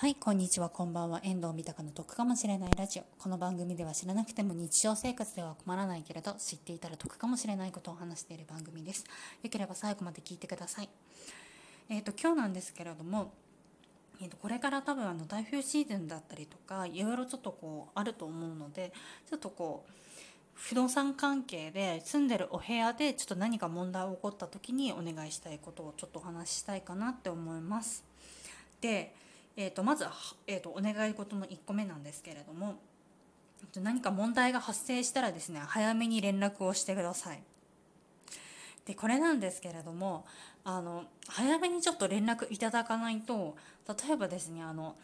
はい、こんにちは、こんばんは。遠藤三鷹の得かもしれないラジオ。この番組では知らなくても日常生活では困らないけれど、知っていたら得かもしれないことを話している番組です。よければ最後まで聞いてください。えっ、と、今日なんですけれども、えー、とこれから多分あの台風シーズンだったりとかいろいろちょっとこうあると思うのでちょっとこう不動産関係で住んでるお部屋でちょっと何か問題が起こった時にお願いしたいことをちょっとお話ししたいかなって思います。でえーと、まず、えーと、お願い事の1個目なんですけれども何か問題が発生したらですね早めに連絡をしてください。でこれなんですけれどもあの早めにちょっと連絡いただかないと例えばですねあの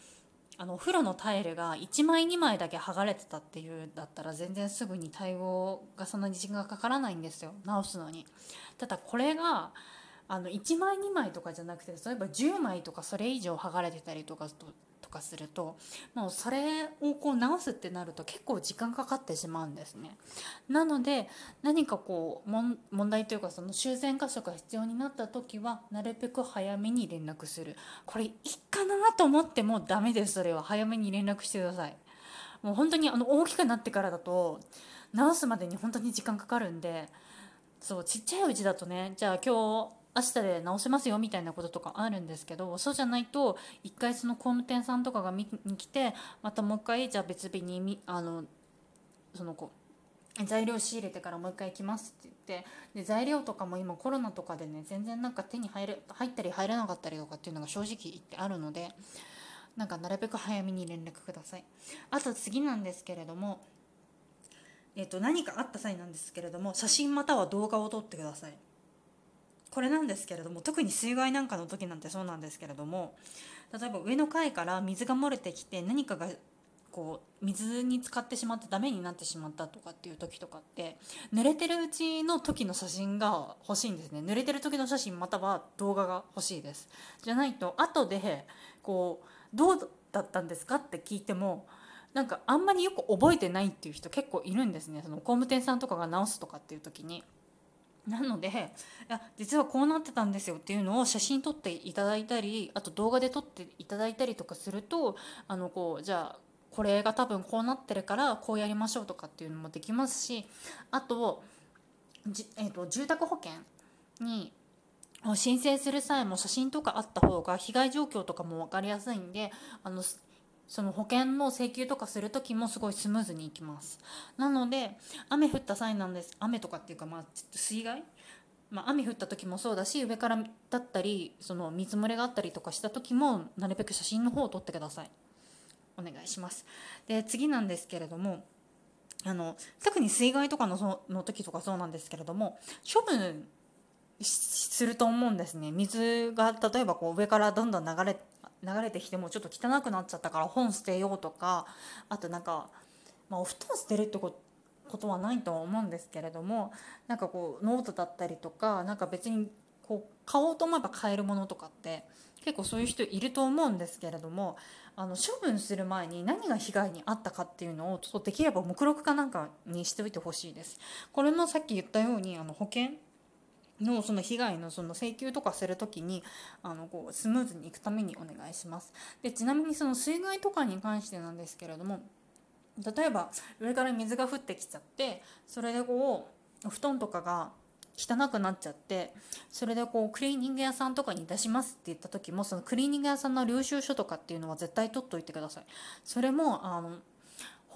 あのお風呂のタイルが1枚2枚だけ剥がれてたっていうだったら全然すぐに対応がそんなに時間がかからないんですよ直すのに。ただこれがあの1枚2枚とかじゃなくて例えば10枚とかそれ以上剥がれてたりとかととかするともうそれをこう直すってなると結構時間かかってしまうんですね。なので何かこう問題というかその修繕箇所が必要になった時はなるべく早めに連絡するこれいいかなと思ってもダメですそれは早めに連絡してください。もう本当にあの大きくなってからだと直すまでに本当に時間かかるんでそうちっちゃいうちだとねじゃあ今日明日で直せますよみたいなこととかあるんですけどそうじゃないと一回その工務店さんとかが見に来てまたもう一回じゃあ別日にあのその子材料仕入れてからもう一回行きますって言ってで材料とかも今コロナとかでね全然なんか手に入る入ったり入らなかったりとかっていうのが正直言ってあるのでなんかなるべく早めに連絡ください。あと次なんですけれどもえっと何かあった際なんですけれども写真または動画を撮ってください。これなんですけれども特に水害なんかの時なんてそうなんですけれども例えば上の階から水が漏れてきて何かがこう水に浸かってしまってダメになってしまったとかっていう時とかって濡れてるうちの時の写真が欲しいんですね。濡れてる時の写真または動画が欲しいです。じゃないと後でこうどうだったんですかって聞いてもなんかあんまりよく覚えてないっていう人結構いるんですね。その工務店さんとかが直すとかっていう時に。なのでいや実はこうなってたんですよっていうのを写真撮っていただいたりあと動画で撮っていただいたりとかするとあのこうじゃあこれが多分こうなってるからこうやりましょうとかっていうのもできますしあとじ,、えーと、住宅保険に申請する際も写真とかあった方が被害状況とかも分かりやすいんであのその保険の請求とかする時もすごいスムーズにいきます。なので雨降った際なんです。雨とかっていうかまあちょっと水害？まあ、雨降った時もそうだし上からだったりその水漏れがあったりとかした時もなるべく写真の方を撮ってください。お願いします。で次なんですけれどもあの特に水害とかのその時とかそうなんですけれども処分すると思うんですね。水が例えばこう上からどんどん流れ流れてきてもちょっと汚くなっちゃったから本捨てようとかあとなんか、まあ、お布団捨てるってことはないとは思うんですけれどもなんかこうノートだったりとかなんか別にこう買おうと思えば買えるものとかって結構そういう人いると思うんですけれどもあの処分する前に何が被害に遭ったかっていうのをちょっとできれば目録かなんかにしておいてほしいです。これもさっき言ったようにあの保険のその被害のその請求とかする時にあのこうスムーズにいくためにお願いします。でちなみにその水害とかに関してなんですけれども例えば上から水が降ってきちゃってそれでこうお布団とかが汚くなっちゃってそれでこうクリーニング屋さんとかに出しますって言った時もそのクリーニング屋さんの領収書とかっていうのは絶対取っといてください。それもあの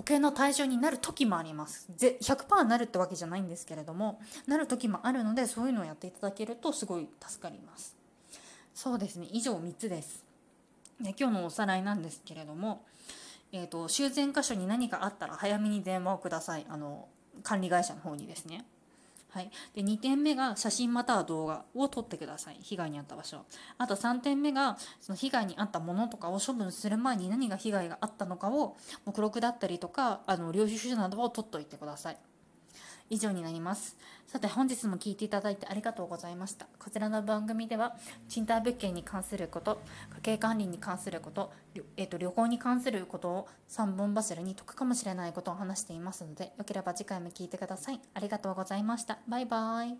保険の対象になる時もあります。100%なるってわけじゃないんですけれどもなる時もあるのでそういうのをやっていただけるとすごい助かります。そうですね。以上3つです。で今日のおさらいなんですけれども、えーと、修繕箇所に何かあったら早めに電話をください。あの管理会社の方にですね。はい、で2点目が写真または動画を撮ってください。被害に遭った場所。あと3点目がその被害に遭ったものとかを処分する前に何が被害があったのかを目録だったりとかあの領収書などを取っておいてください。以上になります。さて本日も聞いていただいてありがとうございました。こちらの番組では賃貸物件に関すること家計管理に関すること,、えーと、旅行に関することを3本柱に解くかもしれないことを話していますのでよければ次回も聞いてください。ありがとうございました。バイバイ。